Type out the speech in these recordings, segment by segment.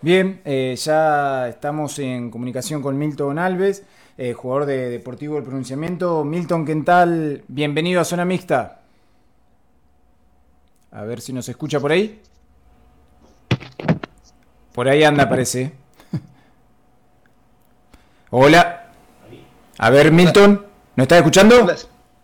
Bien, eh, ya estamos en comunicación con Milton Alves, eh, jugador de Deportivo del Pronunciamiento. Milton, ¿qué tal? Bienvenido a Zona Mixta. A ver si nos escucha por ahí. Por ahí anda, parece. Hola. A ver, Milton, ¿nos estás escuchando?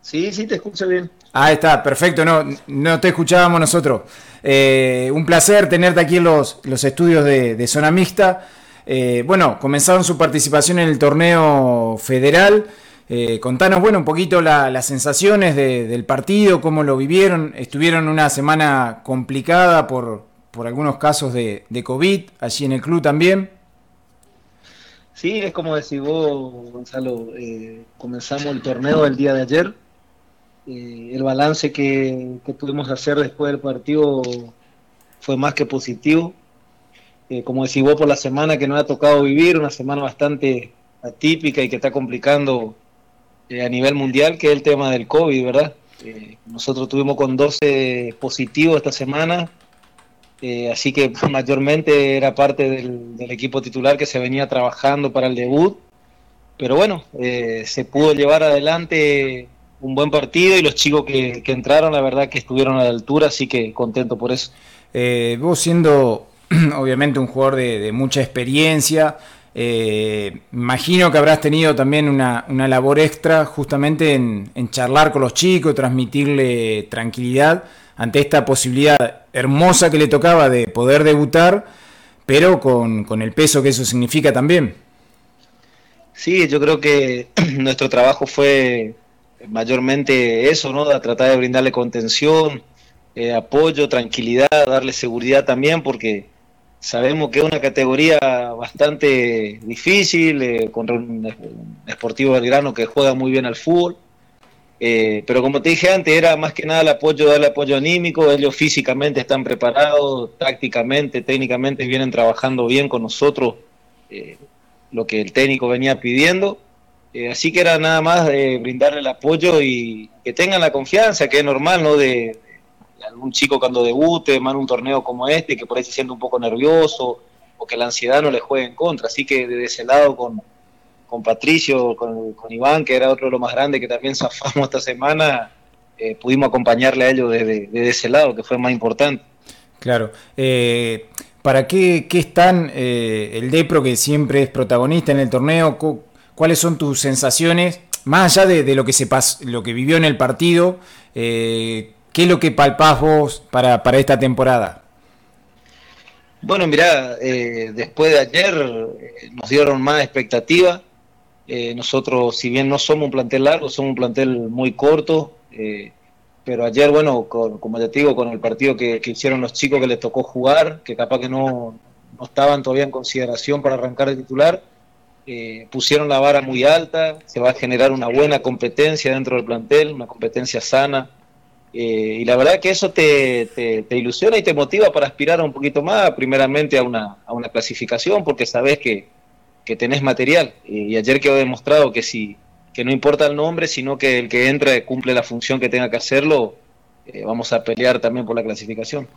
Sí, sí, te escucho bien. Ah, está, perfecto, no, no te escuchábamos nosotros. Eh, un placer tenerte aquí en los, los estudios de, Zona Mixta. Eh, bueno, comenzaron su participación en el torneo federal. Eh, contanos, bueno, un poquito las sensaciones del partido, cómo lo vivieron. Estuvieron una semana complicada por, por algunos casos de, de, COVID, allí en el club también. Sí, es como decís vos, Gonzalo, comenzamos el torneo el día de ayer eh, el balance que, pudimos hacer después del partido fue más que positivo. Eh, como decís vos, por la semana que nos ha tocado vivir, una semana bastante atípica y que está complicando eh, a nivel mundial, que es el tema del COVID, ¿verdad? nosotros tuvimos con 12 positivos esta semana, así que mayormente era parte del, del, equipo titular que se venía trabajando para el debut. Pero bueno, se pudo llevar adelante un buen partido y los chicos que, entraron, la verdad que estuvieron a la altura, así que contento por eso. Eh, vos siendo obviamente un jugador de, mucha experiencia, eh, imagino que habrás tenido también una, labor extra justamente en, charlar con los chicos, transmitirle tranquilidad ante esta posibilidad hermosa que le tocaba de poder debutar, pero con, con el peso que eso significa también. Sí, yo creo que nuestro trabajo fue mayormente eso, ¿no? A tratar de brindarle contención, eh, apoyo, tranquilidad, darle seguridad también, porque sabemos que es una categoría bastante difícil, eh, contra un, Esportivo Belgrano que juega muy bien al fútbol. Eh, pero como te dije antes, era más que nada el apoyo, darle apoyo anímico, ellos físicamente están preparados, tácticamente, técnicamente vienen trabajando bien con nosotros, lo que el técnico venía pidiendo eh, así que era nada más de brindarle el apoyo y que tengan la confianza, que es normal, ¿no? De, algún chico cuando debute, en un torneo como este, que por ahí se siente un poco nervioso o que la ansiedad no le juegue en contra. Así que desde ese lado con, con Patricio, con, Iván, que era otro de los más grandes que también zafamos esta semana, eh, pudimos acompañarle a ellos desde, ese lado, que fue más importante. Claro. Eh, ¿Para qué, qué están el DEPRO, que siempre es protagonista en el torneo? ¿Cuáles son tus sensaciones, más allá de, lo, que se lo que vivió en el partido? Eh, ¿Qué es lo que palpás vos para, esta temporada? Bueno, mirá, eh, después de ayer eh, nos dieron más expectativa. nosotros, si bien no somos un plantel largo, somos un plantel muy corto. pero ayer, bueno, como ya te digo, con el partido que, hicieron los chicos que les tocó jugar, que capaz que no, no estaban todavía en consideración para arrancar de titular, eh, pusieron la vara muy alta, se va a generar una buena competencia dentro del plantel, una competencia sana. Eh, y la verdad que eso te, te, ilusiona y te motiva para aspirar un poquito más, primeramente a una, a una clasificación, porque sabes que, que tenés material. Y, ayer quedó demostrado que, si, que no importa el nombre, sino que el que entra cumple la función que tenga que hacerlo, eh, vamos a pelear también por la clasificación.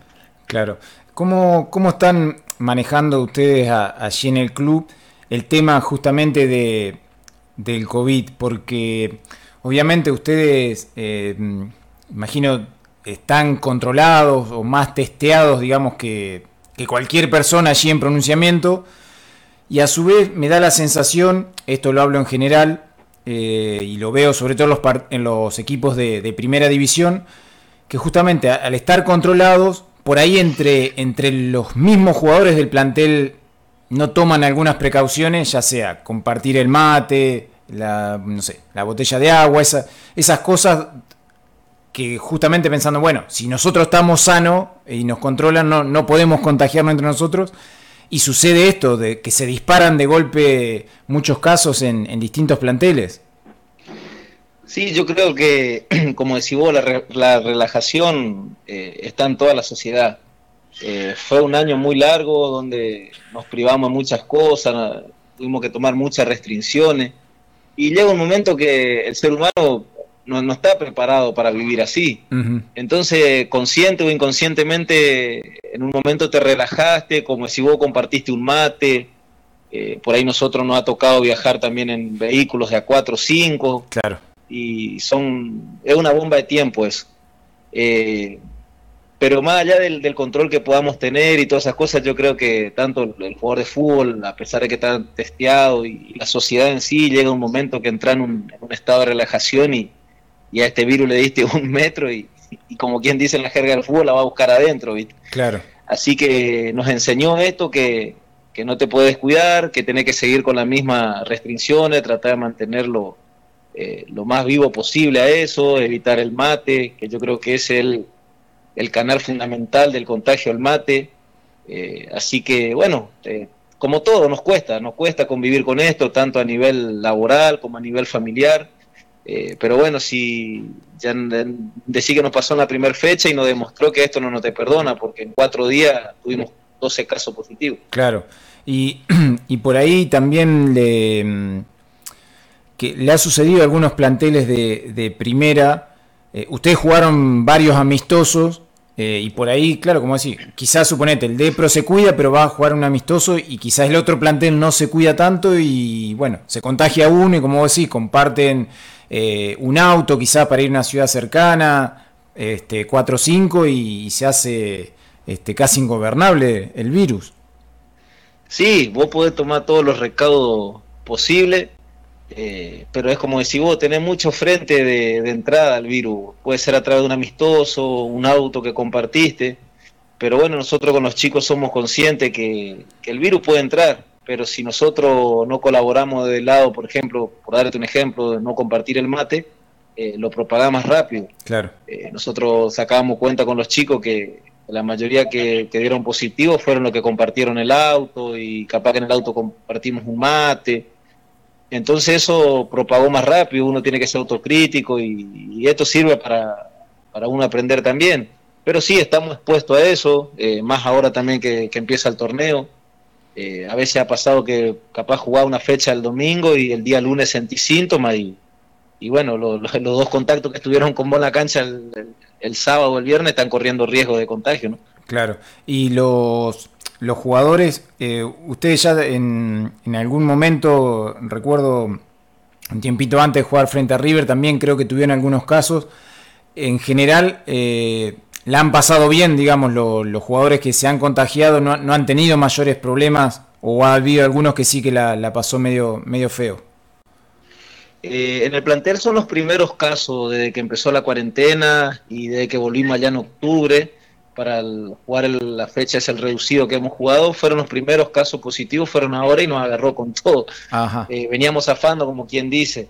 Claro. ¿Cómo, cómo están manejando ustedes allí en el club? El tema justamente de, del COVID, porque obviamente ustedes, eh, imagino, están controlados o más testeados, digamos, que, cualquier persona allí en pronunciamiento, y a su vez me da la sensación, esto lo hablo en general, eh, y lo veo sobre todo en los, equipos de, de, primera división, que justamente al estar controlados, por ahí entre, entre los mismos jugadores del plantel no toman algunas precauciones, ya sea compartir el mate, la, no sé, la botella de agua, esas cosas que justamente pensando, bueno, si nosotros estamos sanos y nos controlan, no, no podemos contagiarnos entre nosotros. Y sucede esto, de que se disparan de golpe muchos casos en, distintos planteles. Sí, yo creo que, como decís vos, la, relajación eh, está en toda la sociedad. Eh, fue un año muy largo donde nos privamos de muchas cosas, tuvimos que tomar muchas restricciones y llega un momento que el ser humano no, está preparado para vivir así. Entonces, consciente o inconscientemente, en un momento te relajaste, como si vos compartiste un mate. Eh, por ahí nosotros nos ha tocado viajar también en vehículos de a 4 o 5. Claro. Y son, es una bomba de tiempo eso. Eh, pero más allá del, control que podamos tener y todas esas cosas, yo creo que tanto el, jugador de fútbol, a pesar de que está testeado, y, la sociedad en sí, llega un momento que entra en un, estado de relajación y, a este virus le diste un metro y, como quien dice en la jerga del fútbol, la va a buscar adentro. ¿viste? Claro. Así que nos enseñó esto, que, no te puedes cuidar, que tenés que seguir con las mismas restricciones, tratar de mantenerlo eh, lo más vivo posible a eso, evitar el mate, que yo creo que es el el canal fundamental del contagio al mate. Eh, así que, bueno, eh, como todo, nos cuesta, nos cuesta convivir con esto, tanto a nivel laboral como a nivel familiar. Eh, pero bueno, si ya decir que nos pasó en la primera fecha y nos demostró que esto no nos te perdona, porque en cuatro días tuvimos 12 casos positivos. Claro, y, y por ahí también le, que le ha sucedido algunos planteles de primera. ustedes jugaron varios amistosos eh, y por ahí, claro, como decir, quizás suponete, el Depro se cuida, pero va a jugar un amistoso y quizás el otro plantel no se cuida tanto y bueno, se contagia uno y como vos decís, comparten eh, un auto quizás para ir a una ciudad cercana, este, 4 o 5 y, se hace este, casi ingobernable el virus. Sí, vos podés tomar todos los recaudos posibles eh, pero es como decir vos, tenés mucho frente de, entrada al virus. Puede ser a través de un amistoso, un auto que compartiste. Pero bueno, nosotros con los chicos somos conscientes que, el virus puede entrar. Pero si nosotros no colaboramos del lado, por ejemplo, por darte un ejemplo, de no compartir el mate, eh, lo propaga más rápido. Claro. Eh, nosotros sacábamos cuenta con los chicos que la mayoría que, que dieron positivo fueron los que compartieron el auto y capaz que en el auto compartimos un mate entonces eso propagó más rápido, uno tiene que ser autocrítico y, esto sirve para, para, uno aprender también. Pero sí, estamos expuestos a eso, eh, más ahora también que, empieza el torneo. Eh, a veces ha pasado que capaz jugaba una fecha el domingo y el día lunes sentí síntomas y, y bueno, los dos contactos que estuvieron con vos en la cancha el, el sábado o el viernes están corriendo riesgo de contagio, ¿no? Claro, y los los jugadores, eh, ustedes ya en, algún momento, recuerdo un tiempito antes de jugar frente a River, también creo que tuvieron algunos casos. En general, eh, la han pasado bien, digamos, los jugadores que se han contagiado no, han tenido mayores problemas o ha habido algunos que sí que la, pasó medio, medio feo. Eh, en el plantel son los primeros casos desde que empezó la cuarentena y desde que volvimos allá en octubre para jugar la fecha es el reducido que hemos jugado, fueron los primeros casos positivos, fueron ahora y nos agarró con todo. Eh, veníamos afando, como quien dice.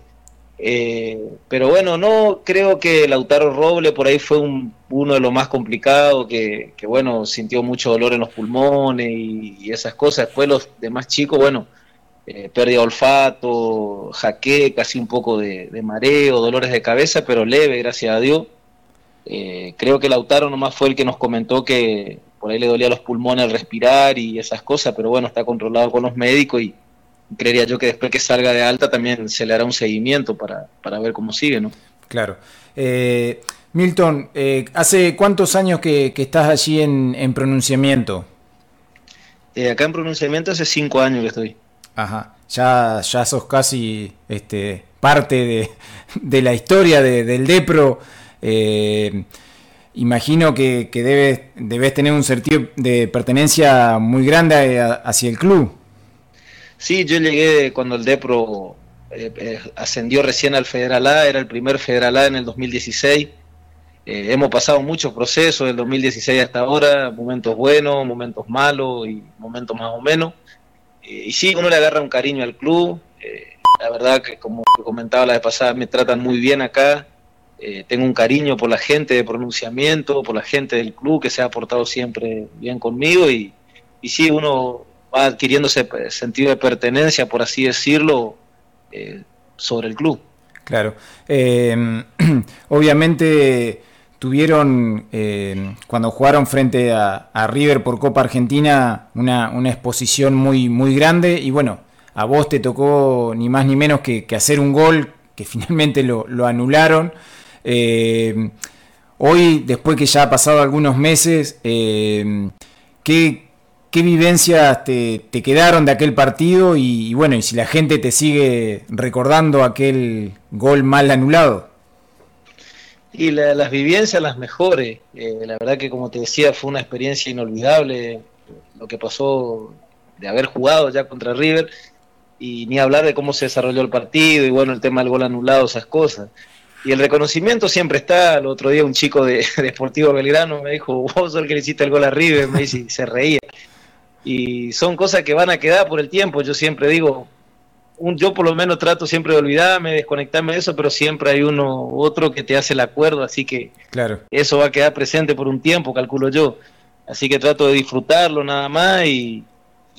Eh, pero bueno, no creo que Lautaro Roble por ahí fue uno de los más complicados, que, bueno, sintió mucho dolor en los pulmones y, esas cosas. Después los demás chicos, bueno, eh, pérdida de olfato, jaque, casi un poco de mareo, dolores de cabeza, pero leve, gracias a Dios. Eh, creo que Lautaro nomás fue el que nos comentó que por ahí le dolía los pulmones al respirar y esas cosas, pero bueno, está controlado con los médicos y creería yo que después que salga de alta también se le hará un seguimiento para, ver cómo sigue, ¿no? Claro. Eh, Milton, eh, ¿hace cuántos años que, estás allí en, pronunciamiento? acá en pronunciamiento hace cinco años que estoy. Ajá, ya, ya sos casi este, parte de, la historia del DEPRO. Eh, imagino que, debes, tener un sentido de pertenencia muy grande hacia el club. Sí, yo llegué cuando el Depro eh, eh, ascendió recién al Federal A, era el primer Federal A en el 2016. hemos pasado muchos procesos del 2016 hasta ahora, momentos buenos, momentos malos y momentos más o menos. y sí, uno le agarra un cariño al club. la verdad que como comentaba la vez pasada, me tratan muy bien acá. Eh, tengo un cariño por la gente de pronunciamiento, por la gente del club que se ha portado siempre bien conmigo y, y sí, uno va adquiriendo ese sentido de pertenencia, por así decirlo, eh, sobre el club. Claro. Em, obviamente tuvieron, em, cuando jugaron frente a, River por Copa Argentina, una, exposición muy, muy grande y bueno, a vos te tocó ni más ni menos que, hacer un gol que finalmente lo anularon. Hoy, después que ya ha pasado algunos meses, ¿qué, ¿Qué vivencias te, quedaron de aquel partido? Y, bueno, y si la gente te sigue recordando aquel gol mal anulado. Y las vivencias las mejores. Eh, la verdad que como te decía fue una experiencia inolvidable lo que pasó de haber jugado ya contra River y ni hablar de cómo se desarrolló el partido y bueno, el tema del gol anulado, esas cosas. Y el reconocimiento siempre está. El otro día un chico de, de Sportivo Belgrano me dijo, vos sos el que le hiciste el gol a River, me dice, y se reía y son cosas que van a quedar por el tiempo. Yo siempre digo, un, yo por lo menos trato siempre de olvidarme, desconectarme de eso, pero siempre hay uno u otro que te hace el acuerdo, así que claro. eso va a quedar presente por un tiempo, calculo yo. Así que trato de disfrutarlo nada más y,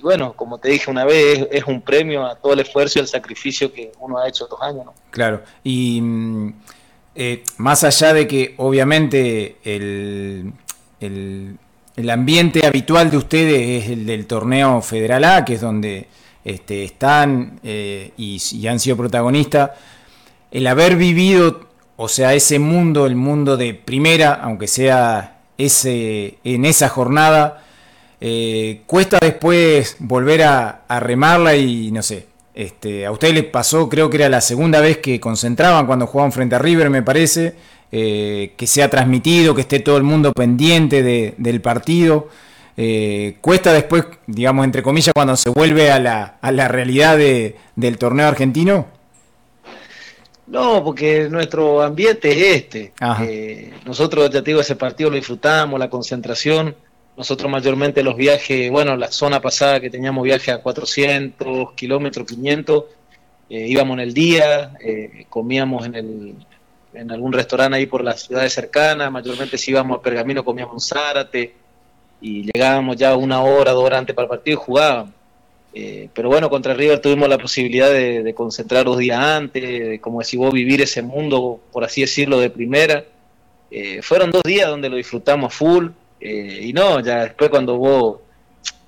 bueno, como te dije una vez, es, un premio a todo el esfuerzo y el sacrificio que uno ha hecho estos años. ¿no? Claro, y mm, eh, más allá de que obviamente el, el ambiente habitual de ustedes es el del torneo Federal A, que es donde este, están eh, y, han sido protagonistas. El haber vivido, o sea, ese mundo, el mundo de primera, aunque sea ese, en esa jornada, eh, cuesta después volver a, a, remarla y no sé. Este, a ustedes les pasó, creo que era la segunda vez que concentraban cuando jugaban frente a River, me parece. Eh, que sea transmitido, que esté todo el mundo pendiente del partido. Eh, cuesta después, digamos, entre comillas, cuando se vuelve a la, a la realidad del torneo argentino. No, porque nuestro ambiente es este. Eh, nosotros, ya te digo, ese partido lo disfrutamos, la concentración. Nosotros mayormente los viajes, bueno, la zona pasada que teníamos viaje a 400 kilómetros, 500, íbamos en el día, comíamos en el, en algún restaurante ahí por las ciudades cercanas, mayormente si íbamos a Pergamino comíamos un Zárate y llegábamos ya una hora, dos horas antes para el partido y jugábamos. Eh, pero bueno, contra River tuvimos la posibilidad de, concentrar dos días antes, como decís vos, vivir ese mundo, por así decirlo, de primera. Eh, fueron dos días donde lo disfrutamos full eh, y no, ya después cuando vos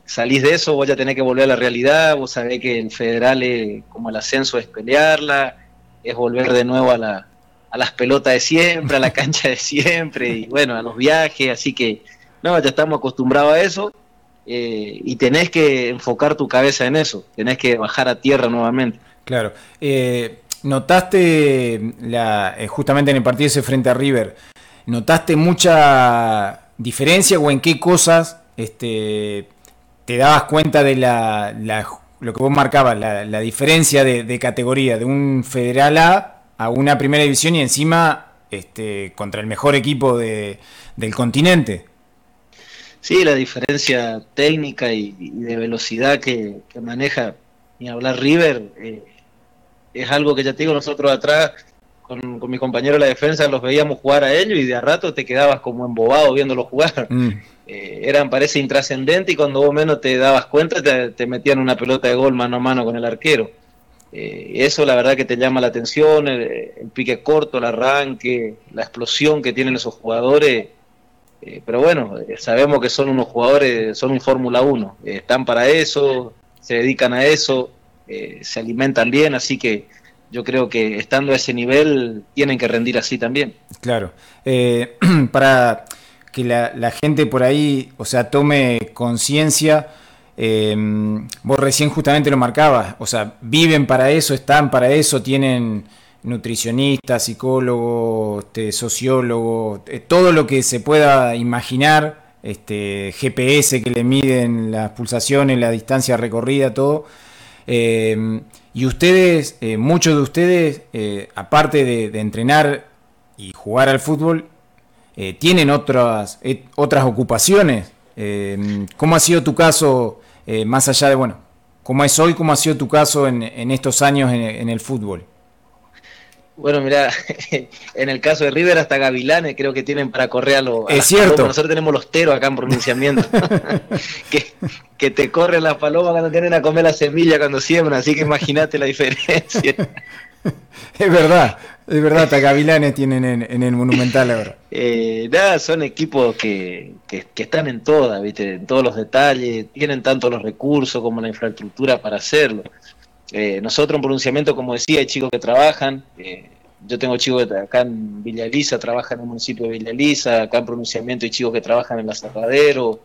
salís de eso, vos ya tenés que volver a la realidad, vos sabés que el federal, es, como el ascenso es pelearla, es volver de nuevo a la, a las pelotas de siempre, a la cancha de siempre, y bueno, a los viajes, así que no, ya estamos acostumbrados a eso eh, y tenés que enfocar tu cabeza en eso, tenés que bajar a tierra nuevamente. Claro. Eh, ¿Notaste la, justamente en el partido ese frente a River, notaste mucha diferencia o en qué cosas este, te dabas cuenta de la, lo que vos marcabas, la, diferencia de, de categoría de un Federal A a una primera división y encima este, contra el mejor equipo de, del continente. Sí, la diferencia técnica y, de velocidad que, maneja, ni hablar River, eh, es algo que ya te digo, nosotros atrás, con, mi compañero de la defensa, los veíamos jugar a ellos y de a rato te quedabas como embobado viéndolos jugar. Mm. Eh, eran, parece, intrascendente y cuando vos menos te dabas cuenta te, te metían una pelota de gol mano a mano con el arquero. Eh, eso la verdad que te llama la atención, el, pique corto, el arranque, la explosión que tienen esos jugadores. Eh, pero bueno, sabemos que son unos jugadores, son un Fórmula 1, están para eso, se dedican a eso, se alimentan bien, así que yo creo que estando a ese nivel tienen que rendir así también. Claro, para que la, gente por ahí, o sea, tome conciencia eh, vos recién justamente lo marcabas, o sea, viven para eso, están para eso, tienen nutricionistas, psicólogos, este, sociólogos, eh, todo lo que se pueda imaginar, este, GPS que le miden las pulsaciones, la distancia recorrida, todo. Em, y ustedes, eh, muchos de ustedes, eh, aparte de, entrenar y jugar al fútbol, tienen otras, otras ocupaciones. ¿Cómo ha sido tu caso? Eh, más allá de, bueno, cómo es hoy, cómo ha sido tu caso en, estos años en, el fútbol. Bueno, mira, en el caso de River hasta Gavilanes creo que tienen para correr a los... Es cierto. Nosotros tenemos los teros acá en pronunciamiento, que, que, te corren las palomas cuando tienen a comer la semilla cuando siembran, así que imagínate la diferencia. es verdad, es verdad, hasta Gavilanes tienen en, el Monumental ahora. Eh, nada, son equipos que, que, están en todas, ¿viste? en todos los detalles, tienen tanto los recursos como la infraestructura para hacerlo. Eh, nosotros en pronunciamiento, como decía, hay chicos que trabajan, eh, yo tengo chicos acá en Villa Elisa, trabajan en el municipio de Villa Elisa, acá en pronunciamiento hay chicos que trabajan en la Cerradero.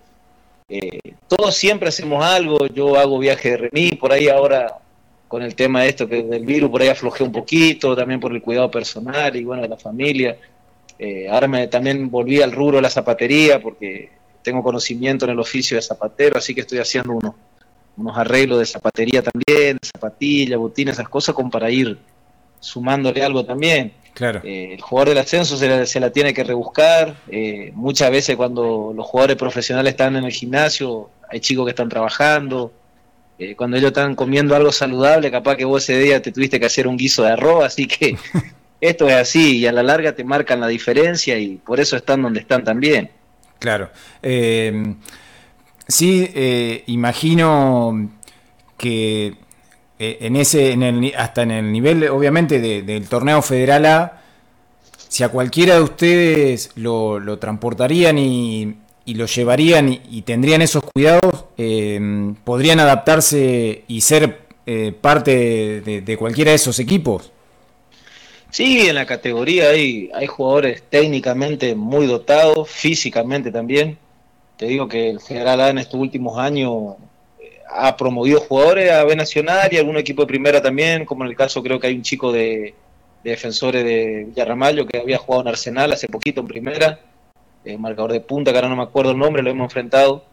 Eh, todos siempre hacemos algo, yo hago viaje de remis, por ahí ahora con el tema de esto que del virus, por ahí aflojé un poquito, también por el cuidado personal y bueno, de la familia. Eh, ahora me, también volví al rubro de la zapatería porque tengo conocimiento en el oficio de zapatero, así que estoy haciendo unos, unos arreglos de zapatería también, zapatilla, botina, esas cosas, como para ir sumándole algo también. Claro. Eh, el jugador del ascenso se la, tiene que rebuscar. Eh, muchas veces cuando los jugadores profesionales están en el gimnasio, hay chicos que están trabajando. Eh, cuando ellos están comiendo algo saludable, capaz que vos ese día te tuviste que hacer un guiso de arroz, así que esto es así y a la larga te marcan la diferencia y por eso están donde están también. Claro. Sí, imagino que eh, en ese, en el, hasta en el nivel, obviamente, del torneo federal A, si a cualquiera de ustedes lo, transportarían y, lo llevarían y, tendrían esos cuidados, eh, podrían adaptarse y ser eh, parte de, cualquiera de esos equipos. Sí, en la categoría hay, hay jugadores técnicamente muy dotados, físicamente también. Te digo que el Federal A en estos últimos años ha promovido jugadores a B Nacional y algún equipo de primera también, como en el caso creo que hay un chico de, defensores de Villarramallo que había jugado en Arsenal hace poquito en primera, eh, marcador de punta, que ahora no me acuerdo el nombre, lo hemos enfrentado.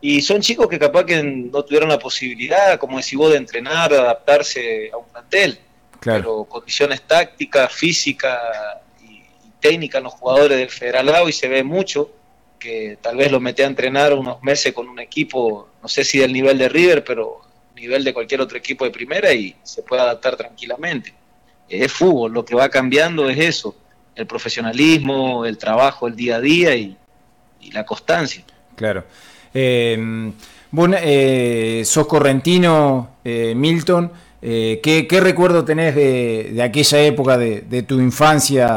Y son chicos que capaz que no tuvieron la posibilidad, como decís vos, de entrenar, de adaptarse a un plantel. Pero condiciones tácticas, físicas y, y técnicas en los jugadores del Federal y se ve mucho que tal vez lo mete a entrenar unos meses con un equipo, no sé si del nivel de River, pero nivel de cualquier otro equipo de primera y se puede adaptar tranquilamente. Es fútbol, lo que va cambiando es eso, el profesionalismo, el trabajo, el día a día y, la constancia. Claro. Eh, eh, sos correntino, eh, Milton. Eh, ¿qué, recuerdo tenés de, aquella época de, tu infancia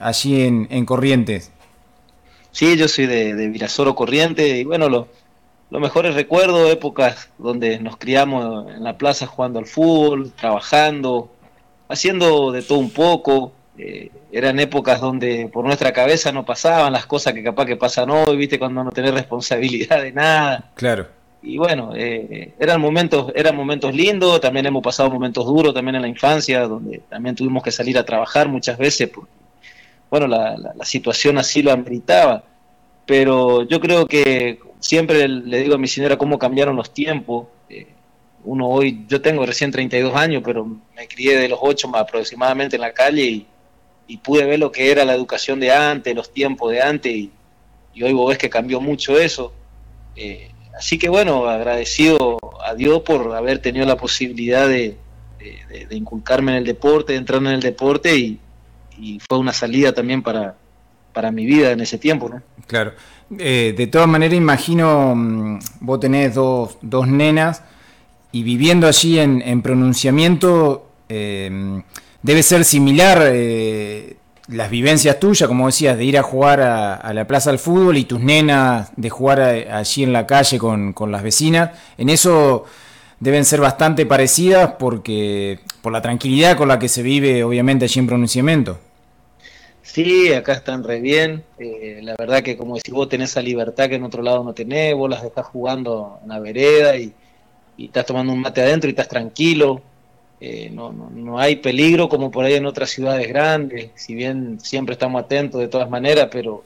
allí en Corrientes? Sí, yo soy de, de Virasoro Corriente y bueno, lo, los mejores recuerdos, épocas donde nos criamos en la plaza jugando al fútbol, trabajando, haciendo de todo un poco. Eh, eran épocas donde por nuestra cabeza no pasaban las cosas que capaz que pasan hoy, viste, cuando no tenés responsabilidad de nada. Claro. Y bueno, eh, eran momentos, eran momentos lindos, también hemos pasado momentos duros también en la infancia, donde también tuvimos que salir a trabajar muchas veces porque bueno, la, la, situación así lo ameritaba. Pero yo creo que siempre le digo a mi señora cómo cambiaron los tiempos. Eh, uno hoy, yo tengo recién 32 años, pero me crié de los 8 más aproximadamente en la calle y, pude ver lo que era la educación de antes, los tiempos de antes, y, hoy vos ves que cambió mucho eso. Eh, así que bueno, agradecido a Dios por haber tenido la posibilidad de, de inculcarme en el deporte, de entrar en el deporte y, y fue una salida también para, para mi vida en ese tiempo, ¿no? Claro. Eh, de todas maneras, imagino, mm, vos tenés dos, dos nenas y viviendo allí en, pronunciamiento, eh, debe ser similar eh, las vivencias tuyas, como decías, de ir a jugar a, la plaza del fútbol y tus nenas de jugar allí en la calle con, con las vecinas. En eso deben ser bastante parecidas porque por la tranquilidad con la que se vive, obviamente, allí en pronunciamiento. Sí, acá están re bien. Eh, la verdad que como decís vos tenés esa libertad que en otro lado no tenés, vos las estás jugando en la vereda y, estás tomando un mate adentro y estás tranquilo. Eh, no, no, no, hay peligro como por ahí en otras ciudades grandes, si bien siempre estamos atentos de todas maneras, pero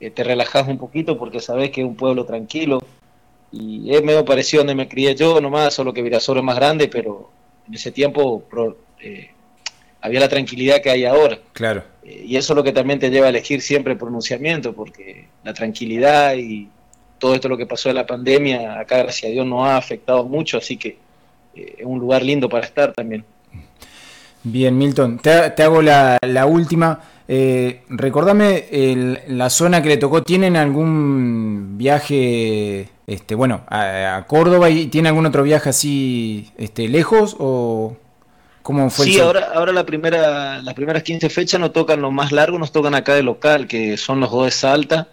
eh, te relajás un poquito porque sabés que es un pueblo tranquilo. Y es medio parecido donde me crié yo nomás, solo que Virasoro es más grande, pero en ese tiempo había la tranquilidad que hay ahora. Claro. Eh, y eso es lo que también te lleva a elegir siempre el pronunciamiento, porque la tranquilidad y todo esto lo que pasó en la pandemia, acá gracias a Dios no ha afectado mucho, así que eh, es un lugar lindo para estar también. Bien, Milton, te, hago la, última. Eh, recordame la zona que le tocó. ¿Tienen algún viaje, este, bueno, a, Córdoba y tiene algún otro viaje así, este, lejos o? Sí, ahora, ahora la primera, las primeras 15 fechas nos tocan los más largos, nos tocan acá de local, que son los dos de Salta,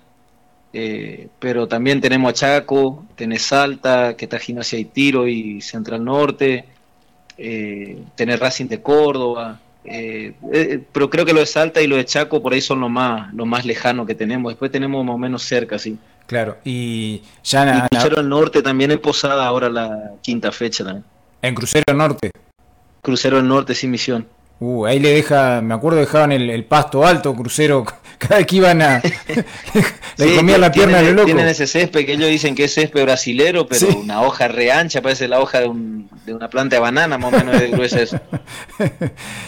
eh, pero también tenemos a Chaco, tenés Salta, que está Gimnasia y Tiro y Central Norte, eh, tenés Racing de Córdoba, Eh, eh, pero creo que lo de Salta y lo de Chaco por ahí son lo más, lo más lejano que tenemos. Después tenemos más o menos cerca, sí. Claro, y ya... Y Crucero del Norte también es Posada ahora la quinta fecha también. ¿En Crucero Norte? Crucero del Norte sin misión. Uh, ahí le deja, me acuerdo dejaban el, pasto alto, crucero, cada vez que iban a. le comían la pierna de loco. Tienen ese césped que ellos dicen que es césped brasilero, pero una hoja re ancha, parece la hoja de, un, de una planta de banana, más o menos de gruesa eso.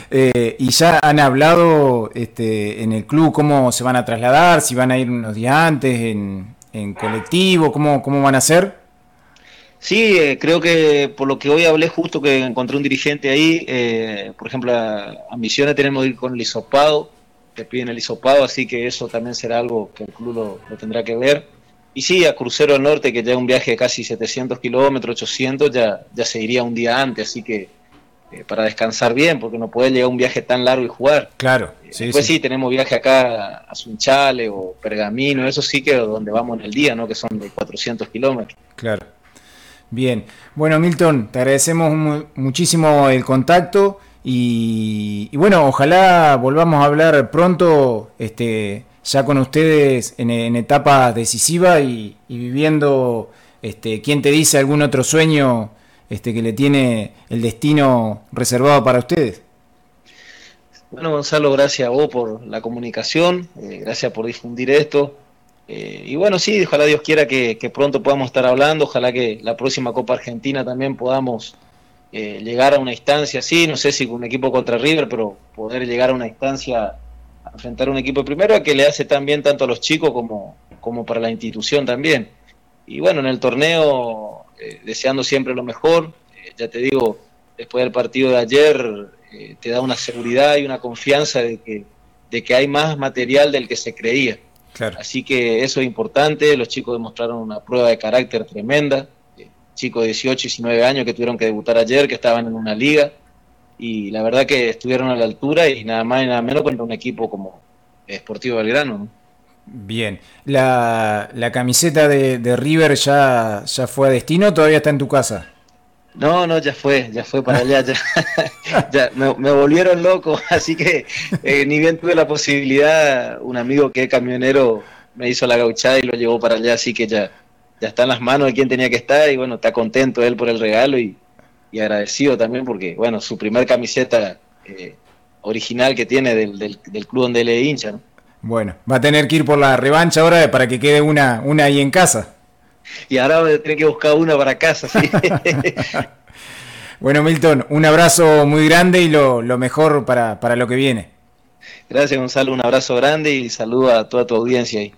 Eh, y ya han hablado este, en el club cómo se van a trasladar, si van a ir unos días antes, en, en colectivo, cómo, cómo van a hacer. Sí, eh, creo que por lo que hoy hablé justo que encontré un dirigente ahí, eh, por ejemplo, a, Misiones tenemos que ir con el hisopado, te piden el hisopado, así que eso también será algo que el club lo, tendrá que ver. Y sí, a Crucero del Norte, que ya es un viaje de casi 700 kilómetros, 800, ya, ya se iría un día antes, así que eh, para descansar bien, porque no puede llegar un viaje tan largo y jugar. Claro. Sí, Después sí. tenemos viaje acá a Sunchale o Pergamino, eso sí que es donde vamos en el día, ¿no? que son de 400 kilómetros. Claro. Bien, bueno Milton, te agradecemos muchísimo el contacto y, bueno, ojalá volvamos a hablar pronto, este, ya con ustedes en, etapa decisiva y, viviendo, este, ¿quién te dice algún otro sueño este, que le tiene el destino reservado para ustedes? Bueno, Gonzalo, gracias a vos por la comunicación, eh, gracias por difundir esto. Eh, y bueno, sí, ojalá Dios quiera que, pronto podamos estar hablando, ojalá que la próxima Copa Argentina también podamos eh, llegar a una instancia así, no sé si con un equipo contra River, pero poder llegar a una instancia a enfrentar un equipo primero que le hace tan bien tanto a los chicos como, como para la institución también. Y bueno, en el torneo, eh, deseando siempre lo mejor, ya te digo, después del partido de ayer, te da una seguridad y una confianza de que, de que hay más material del que se creía. Así que eso es importante, los chicos demostraron una prueba de carácter tremenda, eh, chicos de 18, 19 años que tuvieron que debutar ayer, que estaban en una liga, y la verdad que estuvieron a la altura y nada más y nada menos contra un equipo como Sportivo Belgrano. Bien, ¿La, camiseta de, River ya, ya fue a destino todavía está en tu casa? No, no, ya fue, ya fue para allá, ya, me, volvieron loco, así que eh, ni bien tuve la posibilidad, un amigo que es camionero me hizo la gauchada y lo llevó para allá, así que ya, ya está en las manos de quien tenía que estar y bueno, está contento él por el regalo y, agradecido también porque, bueno, su primer camiseta eh, original que tiene del, del, club donde él es hincha, ¿no? Bueno, va a tener que ir por la revancha ahora para que quede una, una ahí en casa y ahora voy a tener que buscar una para casa. ¿sí? bueno, Milton, un abrazo muy grande y lo, mejor para, para lo que viene. Gracias, Gonzalo. Un abrazo grande y saludo a toda tu audiencia ahí.